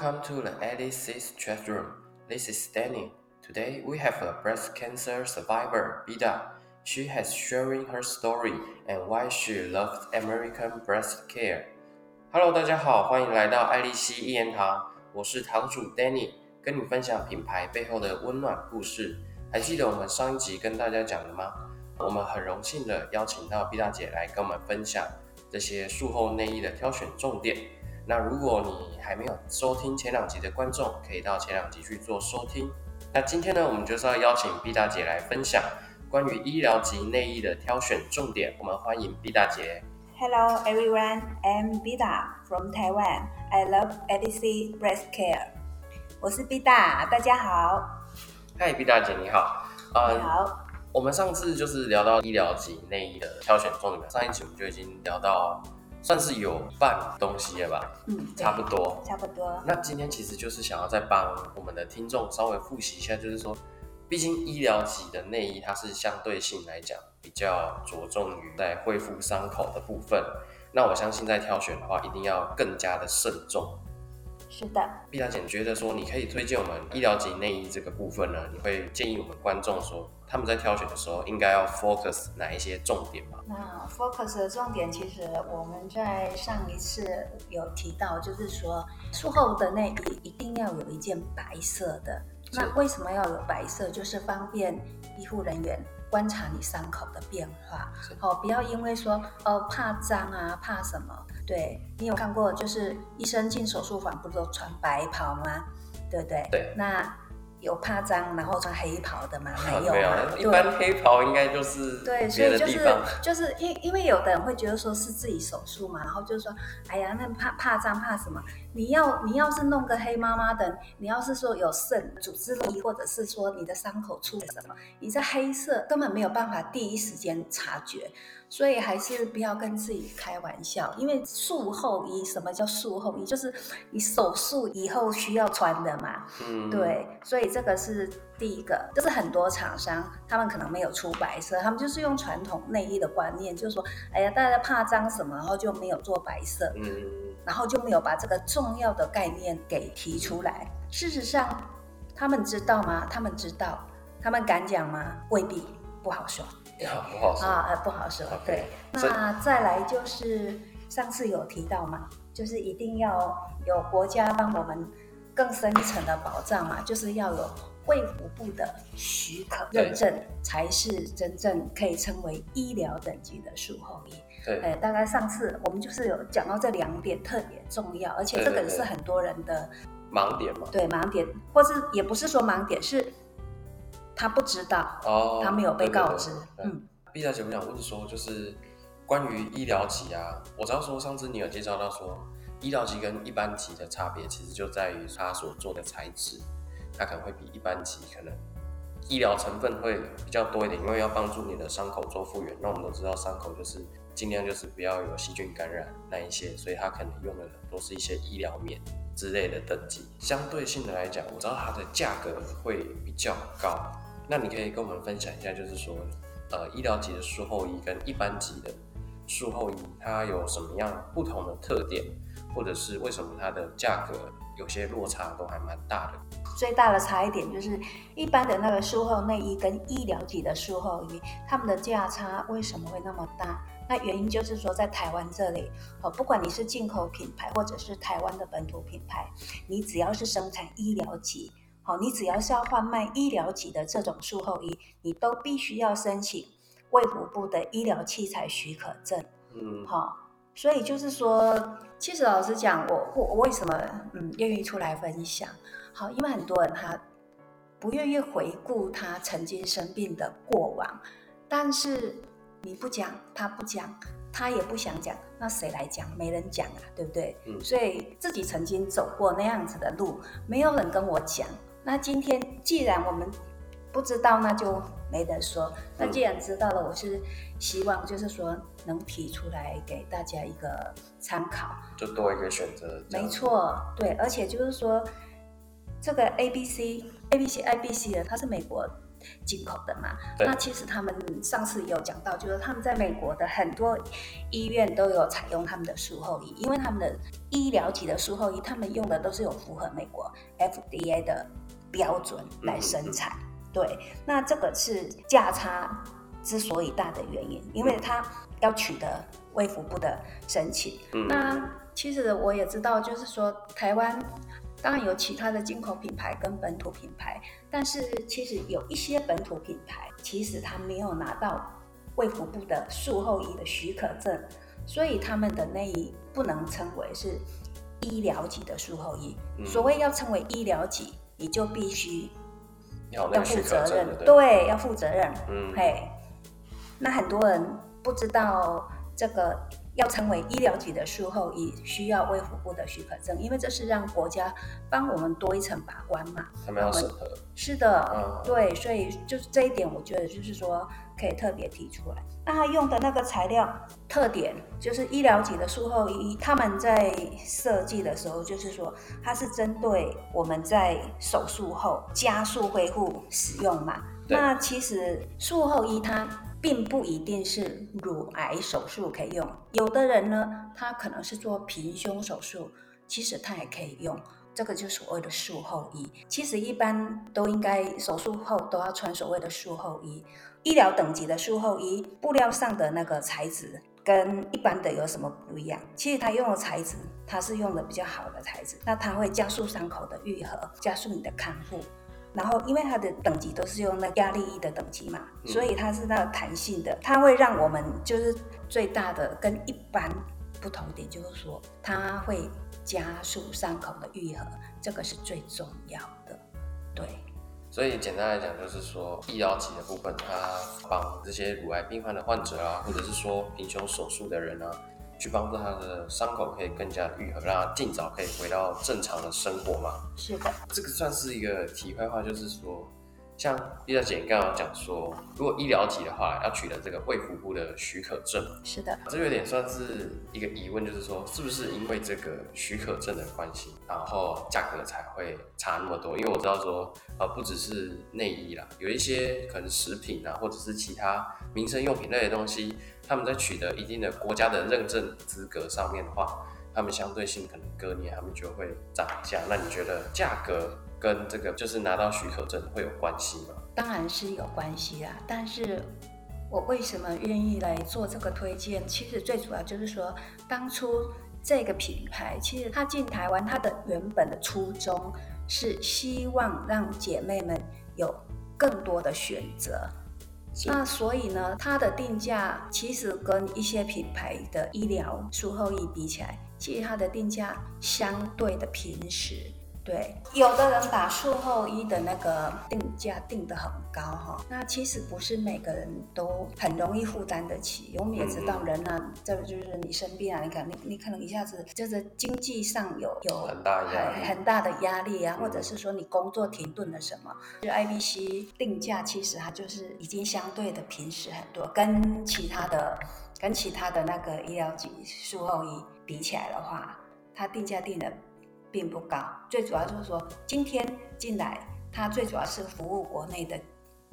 Welcome to the 86th chat room. This is Danny. Today we have a breast cancer survivor, Bida. She has sharing her story and why she loved American breast care. Hello，大家好，欢迎来到爱丽丝一言堂，我是堂主 Danny，跟你分享品牌背后的温暖故事。还记得我们上一集跟大家讲的吗？我们很荣幸的邀请到 B 大姐来跟我们分享这些术后内衣的挑选重点。那如果你还没有收听前两集的观众，可以到前两集去做收听。那今天呢，我们就是要邀请毕大姐来分享关于医疗级内衣的挑选重点。我们欢迎毕大姐。Hello everyone, I'm Bida from Taiwan. I love ADC Breast Care. 我是 Bida，大家好。嗨，B 大姐你好。呃你好，我们上次就是聊到医疗级内衣的挑选重点，上一集我们就已经聊到，算是有半东西了吧，嗯，差不多。差不多。那今天其实就是想要再帮我们的听众稍微复习一下，就是说，毕竟医疗级的内衣它是相对性来讲比较着重于在恢复伤口的部分。那我相信在挑选的话，一定要更加的慎重。是的，毕大姐觉得说，你可以推荐我们医疗级内衣这个部分呢，你会建议我们观众说，他们在挑选的时候应该要 focus 哪一些重点吗？那 focus 的重点其实我们在上一次有提到，就是说术后的内衣一定要有一件白色的。那为什么要有白色？就是方便医护人员观察你伤口的变化好。哦，不要因为说哦怕脏啊，怕什么。对你有看过，就是医生进手术房不是都穿白袍吗？对不对？对。那有怕脏然后穿黑袍的吗？没有没。有，一般黑袍应该就是对，所别以就是的地方。就是因因为有的人会觉得说是自己手术嘛，然后就是说，哎呀，那怕怕脏怕什么？你要你要是弄个黑麻麻的，你要是说有肾组织液，或者是说你的伤口出了什么，你这黑色根本没有办法第一时间察觉，所以还是不要跟自己开玩笑，因为术后衣，什么叫术后衣？就是你手术以后需要穿的嘛。嗯，对，所以这个是第一个，就是很多厂商他们可能没有出白色，他们就是用传统内衣的观念，就是说，哎呀，大家怕脏什么，然后就没有做白色，嗯，然后就没有把这个重要的概念给提出来。事实上，他们知道吗？他们知道，他们敢讲吗？未必，不好说好不好说。啊，呃，不好说。对，那再来就是上次有提到嘛，就是一定要有国家帮我们更深一层的保障嘛，就是要有卫福部的许可对认证，才是真正可以称为医疗等级的术后医。对，呃，大概上次我们就是有讲到这两点特别重要，而且这个是很多人的盲点嘛。对盲点，或是也不是说盲点，是他不知道，哦，他没有被对对对告知。对嗯，毕小姐，我想问说，就是关于医疗级啊，我知道说上次你有介绍到说，医疗级跟一般级的差别，其实就在于它所做的材质，它可能会比一般级可能医疗成分会比较多一点，因为要帮助你的伤口做复原。那我们都知道，伤口就是尽量就是不要有细菌感染那一些，所以它可能用的都是一些医疗棉之类的等级。相对性的来讲，我知道它的价格会比较高。那你可以跟我们分享一下，就是说，呃，医疗级的术后衣跟一般级的术后衣，它有什么样不同的特点，或者是为什么它的价格有些落差都还蛮大的？最大的差一点就是，一般的那个术后内衣跟医疗级的术后衣，它们的价差为什么会那么大？那原因就是说，在台湾这里，哦，不管你是进口品牌或者是台湾的本土品牌，你只要是生产医疗级，好，你只要是要贩卖医疗级的这种术后衣，你都必须要申请卫福部的医疗器材许可证。嗯，好、所以就是说，其实老实讲，我我我为什么嗯愿意出来分享？好，因为很多人他不愿意回顾他曾经生病的过往，但是你不讲，他不讲，他也不想讲，那谁来讲？没人讲啊，对不对？嗯所以自己曾经走过那样子的路，没有人跟我讲。那今天既然我们不知道，那就没得说。那既然知道了，我是希望就是说能提出来给大家一个参考。就多一个选择。没，错，对，而且就是说这个 A B C A B C I B C 的，它是美国进口的嘛。那其实他们上次有讲到，就是他们在美国的很多医院都有采用他们的术后仪，因为他们的医疗级的术后仪，他们用的都是有符合美国 FDA 的标准来生产。对，那这个是价差之所以大的原因，因为它要取得卫福部的申请。嗯那其实我也知道，就是说台湾当然有其他的进口品牌跟本土品牌，但是其实有一些本土品牌，其实它没有拿到卫福部的术后医的许可证，所以他们的那一不能称为是医疗级的术后医。嗯所谓要称为医疗级，你就必须要负责任的，，对，要负责任。嗯，嘿，那很多人不知道这个要成为医疗级的术后医，需要卫福部的许可证，因为这是让国家帮我们多一层把关嘛。他们要审核，是的，嗯，对，所以就是这一点，我觉得就是说可以特别提出来。那他用的那个材料特点，就是医疗级的术后医，他们在设计的时候，就是说它是针对我们在手术后加速恢复使用嘛。那其实术后医它并不一定是乳癌手术可以用，有的人呢，他可能是做平胸手术，其实他也可以用。这个就是所谓的术后衣。其实一般都应该手术后都要穿所谓的术后衣。医疗等级的术后衣，布料上的那个材质跟一般的有什么不一样？其实它用的材质，它是用的比较好的材质，那它会加速伤口的愈合，加速你的康复。然后，因为它的等级都是用那压力衣的等级嘛，嗯所以它是那个弹性的，它会让我们就是最大的跟一般不同点，就是说它会加速伤口的愈合，这个是最重要的。对，所以简单来讲，就是说医疗级的部分，它帮这些乳癌病患的患者啊，或者是说平胸手术的人啊，去帮助他的伤口可以更加愈合，让他尽早可以回到正常的生活嘛。是的，这个算是一个题外话，就是说，像丽小姐你刚刚有讲说，如果医疗级的话，要取得这个卫福部的许可证，是的，这有点算是一个疑问，就是说，是不是因为这个许可证的关系，然后价格才会差那么多？因为我知道说，呃，不只是内衣啦，有一些可能食品啊，或者是其他民生用品类的东西，他们在取得一定的国家的认证资格上面的话，他们相对性可能隔年他们就会涨价。那你觉得价格跟这个就是拿到许可证会有关系吗？当然是有关系啦。但是我为什么愿意来做这个推荐？其实最主要就是说，当初这个品牌其实它进台湾，它的原本的初衷是希望让姐妹们有更多的选择。那所以呢，它的定价其实跟一些品牌的医疗术后衣比起来，其实它的定价相对的平实。对，有的人把术后医的那个定价定得很高哈，那其实不是每个人都很容易负担得起。我们也知道人啊，这就是你生病啊，你可能你你可能一下子就是经济上有有很大压力很很大的压力啊，嗯或者是说你工作停顿了什么，就 IBC 定价其实它就是已经相对的平实很多，跟其他的跟其他的那个医疗级术后衣比起来的话，它定价定的并不高。最主要就是说，今天进来，它最主要是服务国内的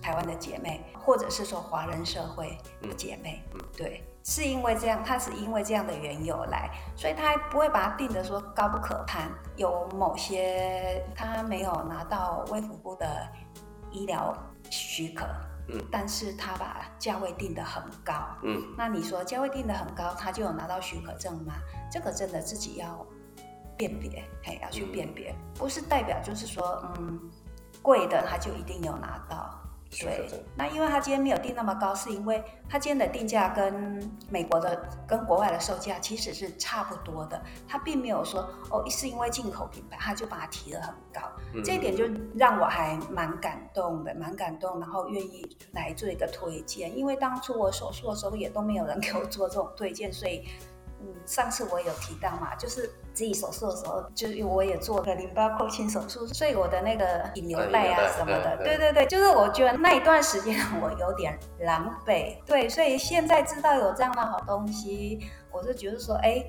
台湾的姐妹，或者是说华人社会的姐妹，嗯对。是因为这样，它是因为这样的缘由来，所以他不会把它定的说高不可攀。有某些他没有拿到卫福部的医疗许可，嗯但是他把价位定得很高。嗯，那你说价位定得很高，他就有拿到许可证吗？这个真的自己要辨别，哎，要去辨别，不是代表就是说，嗯，贵的他就一定有拿到。对那因为它今天没有定那么高，是因为它今天的定价跟美国的、跟国外的售价其实是差不多的，它并没有说哦，是因为进口品牌，它就把它提得很高，嗯这一点就让我还蛮感动的，蛮感动，然后愿意来做一个推荐，因为当初我手术的时候也都没有人给我做这种推荐，所以。嗯，上次我有提到嘛，就是自己手术的时候，就是我也做了淋巴扩清手术，所以我的那个引流带啊什么的，对对对对，就是我觉得那一段时间我有点狼狈，对，所以现在知道有这样的好东西，我是觉得说，哎，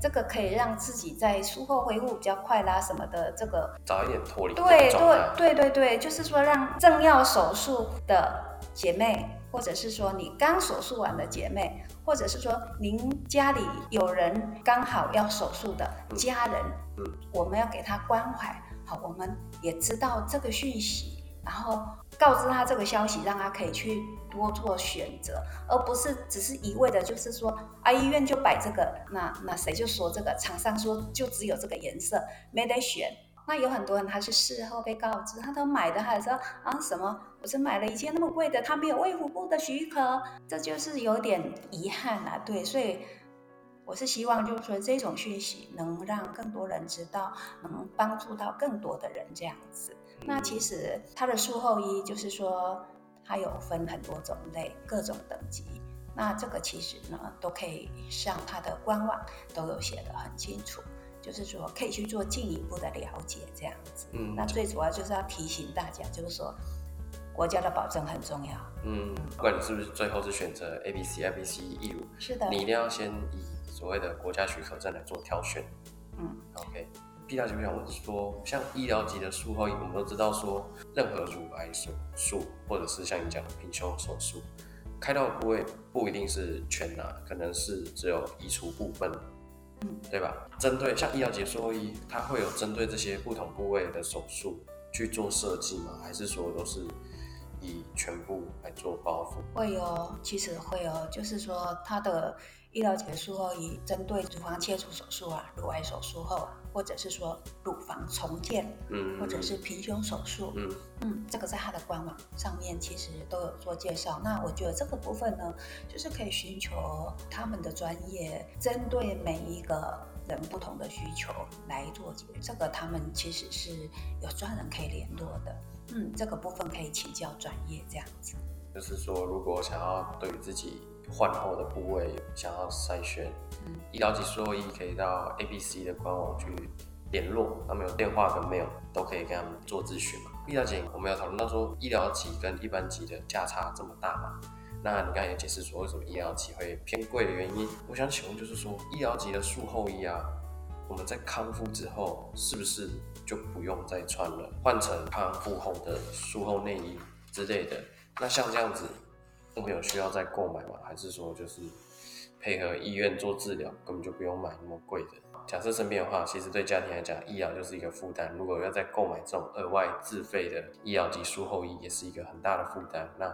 这个可以让自己在术后恢复比较快啦，什么的，这个早一点脱离对对对对对，就是说让正要手术的姐妹，或者是说你刚手术完的姐妹，或者是说您家里有人刚好要手术的家人，嗯，我们要给他关怀，好，我们也知道这个讯息。然后告知他这个消息，让他可以去多做选择，而不是只是一味的，就是说啊，医院就摆这个，那那谁就说这个，厂商说就只有这个颜色，没得选。那有很多人他是事后被告知，他都买的，还说啊什么，我是买了一件那么贵的，他没有卫福部的许可，这就是有点遗憾啊。对，所以我是希望就是说这种讯息能让更多人知道，能帮助到更多的人这样子。那其实它的术后医就是说，它有分很多种类、各种等级。那这个其实呢，都可以上它的官网，都有写的很清楚，就是说可以去做进一步的了解这样子。嗯。那最主要就是要提醒大家，就是说国家的保证很重要。嗯。不管你是不是最后是选择 A、B、C、A、B、C 义乳，是的，你一定要先以所谓的国家许可证来做挑选。嗯。OK。第二就想问说，像医疗级的术后，我们都知道说，任何乳癌手术，或者是像你讲的平胸手术，开刀部位不一定是全拿，可能是只有移除部分，嗯，对吧？针对像医疗级术后医，它会有针对这些不同部位的手术去做设计吗？还是说都是以全部来做包覆？会有，其实会有，就是说它的医疗结束后以，针对乳房切除手术啊，乳癌手术后啊。或者是说乳房重建，嗯，或者是平胸手术，嗯嗯，这个在它的官网上面其实都有做介绍。那我觉得这个部分呢，就是可以寻求他们的专业，针对每一个人不同的需求来做解。这个他们其实是有专人可以联络的，嗯，这个部分可以请教专业这样子。就是说，如果想要对自己换后的部位想要筛选，医疗级术后医可以到 A B C 的官网去联络，他们有电话跟 mail 都可以跟他们做咨询嘛。医疗级我们有讨论到说，医疗级跟一般级的价差这么大嘛？那你刚才也解释说，为什么医疗级会偏贵的原因？我想请问就是说，医疗级的术后衣啊，我们在康复之后是不是就不用再穿了，换成康复后的术后内衣之类的？那像这样子，都没有需要再购买吗？还是说就是配合医院做治疗，根本就不用买那么贵的？假设生病的话，其实对家庭来讲，医疗就是一个负担。如果要再购买这种额外自费的医疗及术后衣，也是一个很大的负担。那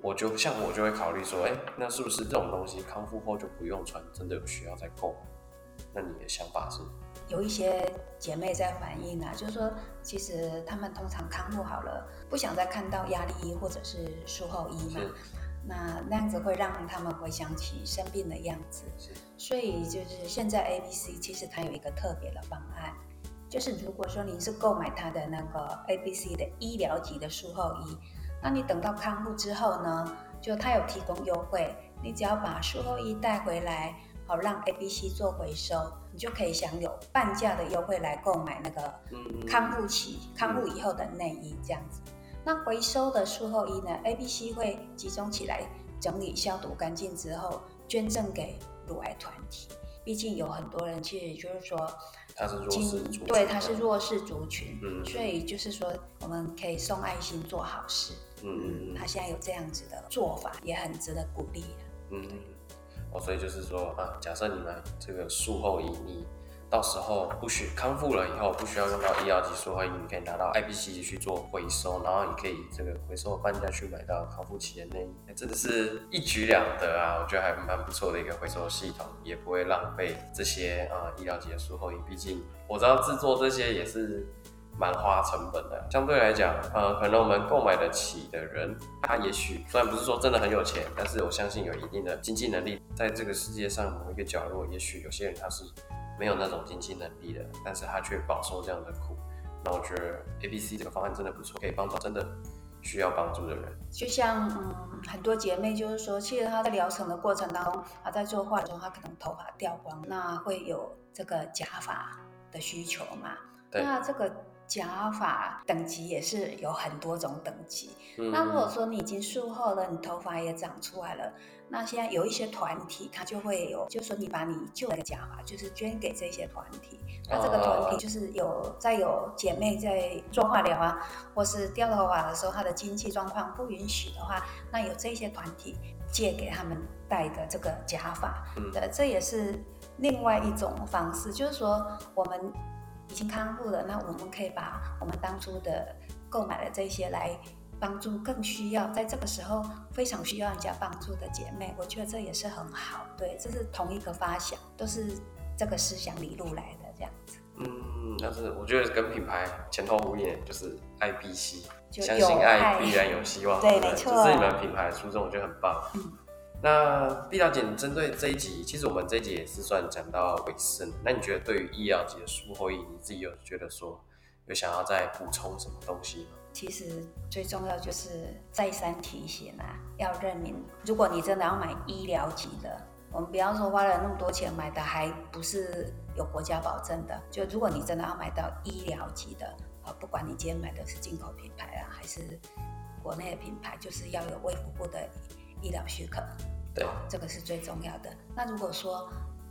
我就像我就会考虑说，哎，那是不是这种东西康复后就不用穿？真的有需要再购买？那你的想法是？有一些姐妹在反映啊，就是说，其实她们通常康复好了，不想再看到压力衣或者是术后衣嘛，那那样子会让他们回想起生病的样子。所以就是现在 A B C 其实它有一个特别的方案，就是如果说您是购买它的那个 A B C 的医疗级的术后衣，那你等到康复之后呢，就它有提供优惠，你只要把术后衣带回来。好，让 A、B、C 做回收，你就可以享有半价的优惠来购买那个康复期、康复以后的内衣这样子。那回收的术后衣呢？A、B、C 会集中起来整理、消毒干净之后，捐赠给乳癌团体。毕竟有很多人其实就是说，他是弱势族群，对，他是弱势族群，所以就是说我们可以送爱心做好事。嗯嗯他现在有这样子的做法，也很值得鼓励嗯。哦，所以就是说啊，假设你买这个术后衣，你到时候不需康复了以后，不需要用到医疗级术后衣，你可以拿到 IBC 去做回收，然后你可以这个回收半价去买到康复期的内衣，真的是一举两得啊！我觉得还蛮不错的一个回收系统，也不会浪费这些啊医疗级的术后衣。毕竟我知道制作这些也是。蛮花成本的，相对来讲，呃，可能我们购买得起的人，他也许虽然不是说真的很有钱，但是我相信有一定的经济能力，在这个世界上某一个角落，也许有些人他是没有那种经济能力的，但是他却饱受这样的苦。那我觉得 A B C 这个方案真的不错，可以帮助真的需要帮助的人。就像嗯，很多姐妹就是说，其实她在疗程的过程当中，她在做化妆，她可能头发掉光，那会有这个假发的需求嘛？那这个。假发等级也是有很多种等级。嗯那如果说你已经术后了，你头发也长出来了，那现在有一些团体，它就会有，就是说你把你旧的假发，就是捐给这些团体。那这个团体就是有在有姐妹在做化疗啊，或是掉头发的时候，她的经济状况不允许的话，那有这些团体借给他们戴的这个假发，嗯对，这也是另外一种方式，就是说我们已经康复了，那我们可以把我们当初的购买的这些来帮助更需要在这个时候非常需要人家帮助的姐妹，我觉得这也是很好。对，这是同一个发想，都是这个思想理路来的这样子。嗯，但是我觉得跟品牌前后呼应，就是爱必惜，相信爱必然有希望，不对没错这是你们品牌的初衷，我觉得很棒。嗯那毕大姐，你针对这一集，其实我们这一集也是算讲到尾声。那你觉得对于医疗级的术后医，你自己有觉得说有想要再补充什么东西吗？其实最重要就是再三提醒啊，要认明，如果你真的要买医疗级的，我们不要说花了那么多钱买的还不是有国家保证的，就如果你真的要买到医疗级的，啊，不管你今天买的是进口品牌啊，还是国内的品牌，就是要有卫福部的医疗许可，对，这个是最重要的。那如果说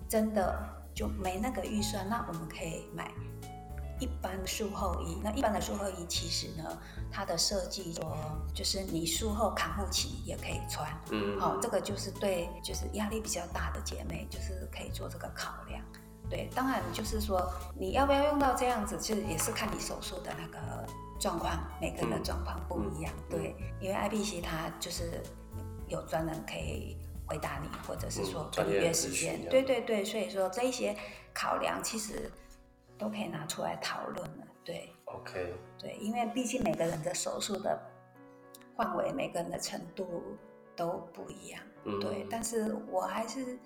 真的就没那个预算，那我们可以买一般术后衣。那一般的术后衣其实呢，它的设计说就是你术后康复期也可以穿。嗯，好、这个就是对就是压力比较大的姐妹，就是可以做这个考量。对，当然就是说你要不要用到这样子，就是也是看你手术的那个状况，每个人的嗯状况不一样。嗯对，因为 IBC 它就是有专人可以回答你，或者是说跟你约时间对对对，所以说这一些考量其实都可以拿出来讨论了。对 OK，对，因为毕竟每个人的手术的范围、每个人的程度都不一样。嗯，对，但是我还是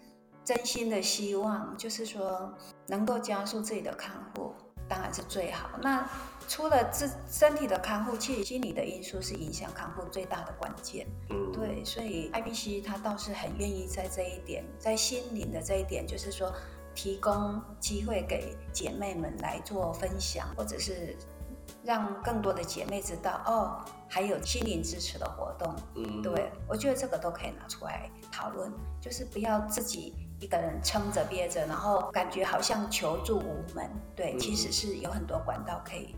真心的希望，就是说能够加速自己的康复，当然是最好。那除了自身体的康复，其实心理的因素是影响康复最大的关键。嗯，对，所以 IBC 他倒是很愿意在这一点，在心灵的这一点，就是说提供机会给姐妹们来做分享，或者是让更多的姐妹知道哦，还有心灵支持的活动。嗯，对，我觉得这个都可以拿出来讨论，就是不要自己一个人撑着憋着，然后感觉好像求助无门。对，嗯其实是有很多管道可以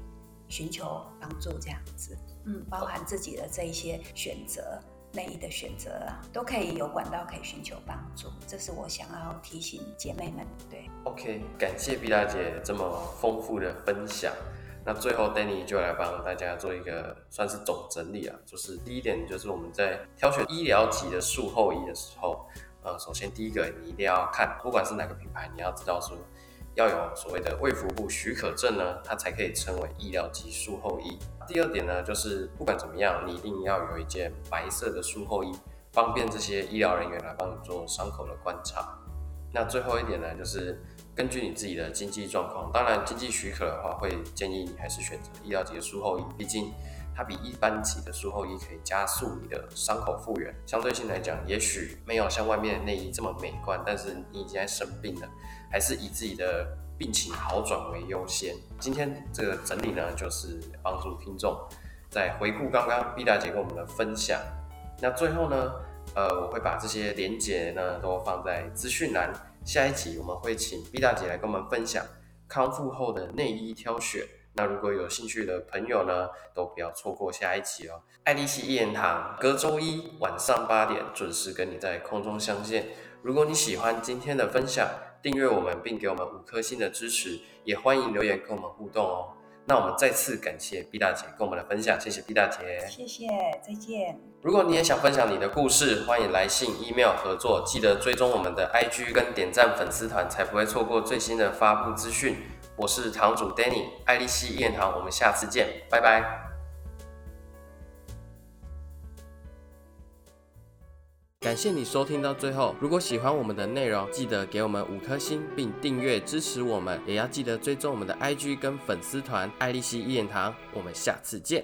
寻求帮助，这样子。嗯，包含自己的这一些选择。内衣的选择啊，都可以有管道可以寻求帮助，这是我想要提醒姐妹们。对，OK，感谢毕大姐这么丰富的分享。那最后，Danny 就来帮大家做一个算是总整理啊，就是第一点，就是我们在挑选医疗级的术后衣的时候，呃，首先第一个你一定要看，不管是哪个品牌，你要知道说要有所谓的卫福部许可证呢，它才可以称为医疗级术后衣。第二点呢，就是不管怎么样，你一定要有一件白色的术后衣，方便这些医疗人员来帮你做伤口的观察。那最后一点呢，就是根据你自己的经济状况，当然经济许可的话，会建议你还是选择医疗级的术后衣，毕竟它比一般级的术后衣可以加速你的伤口复原。相对性来讲，也许没有像外面的内衣这么美观，但是你已经在生病了，还是以自己的病情好转为优先。今天这个整理呢，就是帮助听众在回顾刚刚毕大姐跟我们的分享。那最后呢，呃，我会把这些连结呢都放在资讯栏。下一集我们会请毕大姐来跟我们分享康复后的内衣挑选。那如果有兴趣的朋友呢，都不要错过下一集哦。爱丽丝一言堂隔周一晚上八点准时跟你在空中相见。如果你喜欢今天的分享，订阅我们并给我们五颗星的支持，也欢迎留言跟我们互动哦。那我们再次感谢毕大姐跟我们的分享，谢谢毕大姐。谢谢，再见。如果你也想分享你的故事，欢迎来信、email 合作，记得追踪我们的 IG 跟点赞粉丝团，才不会错过最新的发布资讯。我是堂主 Danny，爱丽丝一言堂，我们下次见，拜拜。感谢你收听到最后。如果喜欢我们的内容，记得给我们五颗星，并订阅支持我们，也要记得追踪我们的 IG 跟粉丝团爱丽丝一言堂。我们下次见。